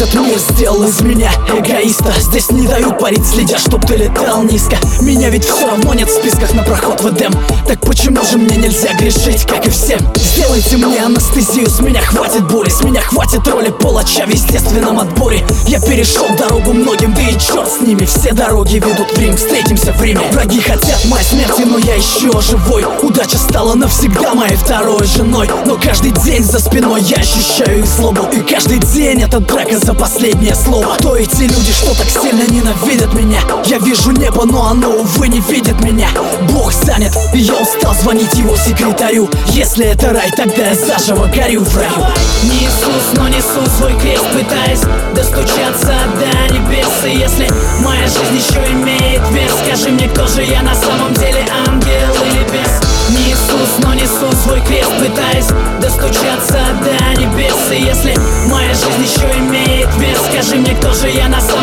Этот мир сделал из меня эгоиста. Здесь не дают парить, следя, чтоб ты летал низко. Меня ведь все равно нет в списках на проход в Эдем. Так почему же мне нельзя грешить, как и всем? Сделайте мне анестезию, с меня хватит боли С меня хватит роли. Палача в естественном отборе. Я перешел дорогу многим, да и черт с ними. Все дороги ведут в Рим, встретимся в Риме. Враги хотят моей смерти, но я еще живой. Удача стала навсегда моей второй женой. Но каждый день за спиной я ощущаю их злобу. И каждый день это драка за последнее слово. Кто эти люди, что так сильно ненавидят меня? Я вижу небо, но оно, увы, не видит меня. Бог занят, и я устал звонить его секретарю. Если это рай, тогда я заживо горю в раю. Не Иисус, но несу свой крест, пытаясь достучаться до небес. И если моя жизнь еще имеет вес, скажи мне, кто же я на самом деле, ангел или бес? Не Иисус, но несу свой крест, пытаясь достучаться до небес. И если моя жизнь еще имеет вес, скажи мне, кто же я на самом деле,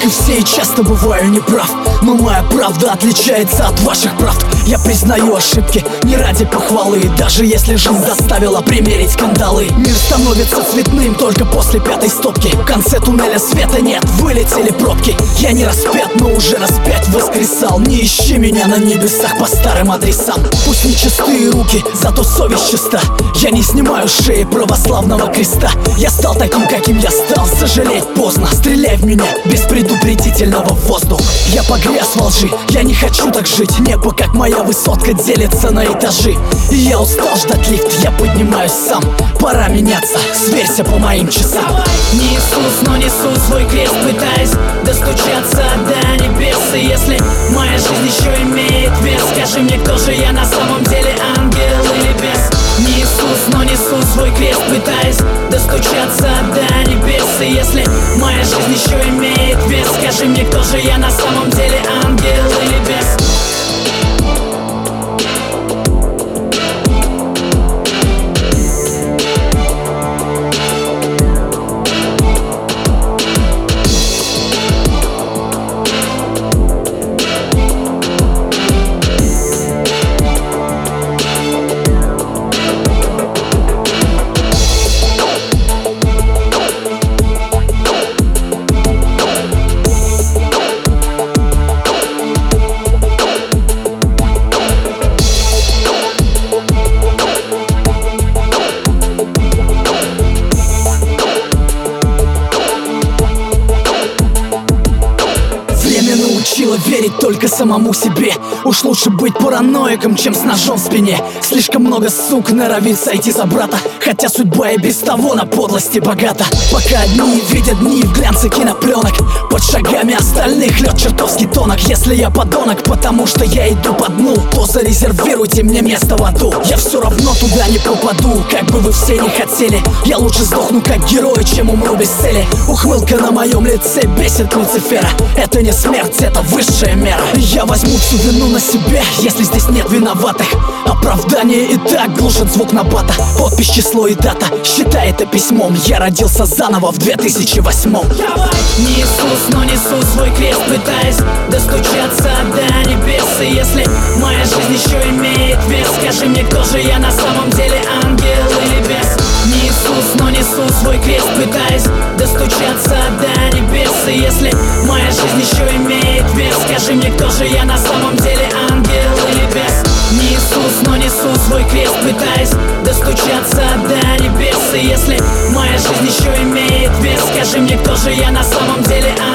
как и все, и часто бываю неправ. Но моя правда отличается от ваших правд. Я признаю ошибки, не ради похвалы. Даже если жизнь заставила примерить кандалы Мир становится цветным только после пятой стопки. В конце туннеля света нет, вылетели пробки. Я не распят, но уже распять воскресал. Не ищи меня на небесах по старым адресам. Пусть не чистые руки, зато совесть чиста. Я не снимаю шеи православного креста. Я стал таким, каким я стал, сожалеть поздно Стреляй в меня без предупредительного воздуха. Я погряз во лжи, я не хочу так жить. Небо, как моя высотка, делится на этажи. И я устал ждать лифт, я поднимаюсь сам. Пора меняться, сверься по моим часам. Не Иисус, но несу свой крест, пытаясь достучаться до небес. И если моя жизнь еще имеет вес, скажи мне, кто же я на самом деле, ангел или бес? Не Иисус, но несу свой крест, пытаясь достучаться до небес. И если моя жизнь еще имеет вес, скажи мне, кто же я на самом деле, ангел или верить только самому себе. Уж лучше быть параноиком, чем с ножом в спине. Слишком много сук норовит сойти за брата Хотя судьба и без того на подлости богата. Пока одни видят дни в глянце кинопленок Под шагами остальных лед чертовски тонок. Если я подонок, потому что я иду по дну То зарезервируйте мне место в аду. Я все равно туда не попаду, как бы вы все не хотели. Я лучше сдохну как герой, чем умру без цели. Ухмылка на моем лице бесит Люцифера. Это не смерть, это высшая мера. Я возьму всю вину на себя, если здесь нет виноватых. Оправдание и так глушит звук набата Подпись, число и дата, считай это письмом Я родился заново в 2008 Не Иисус, но несу свой крест, пытаясь достучаться до небес И если моя жизнь еще имеет вес, скажи мне, кто же я на самом деле, ангел или бес? Не Иисус, но несу свой крест, пытаясь достучаться до небес И если моя жизнь еще имеет вес, скажи мне, кто же я на самом деле, ангел или бес? Не Иисус, но несу свой крест, пытаясь достучаться если моя жизнь еще имеет вес, скажи мне, кто же я на самом деле, ангел